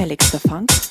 Felix the Funk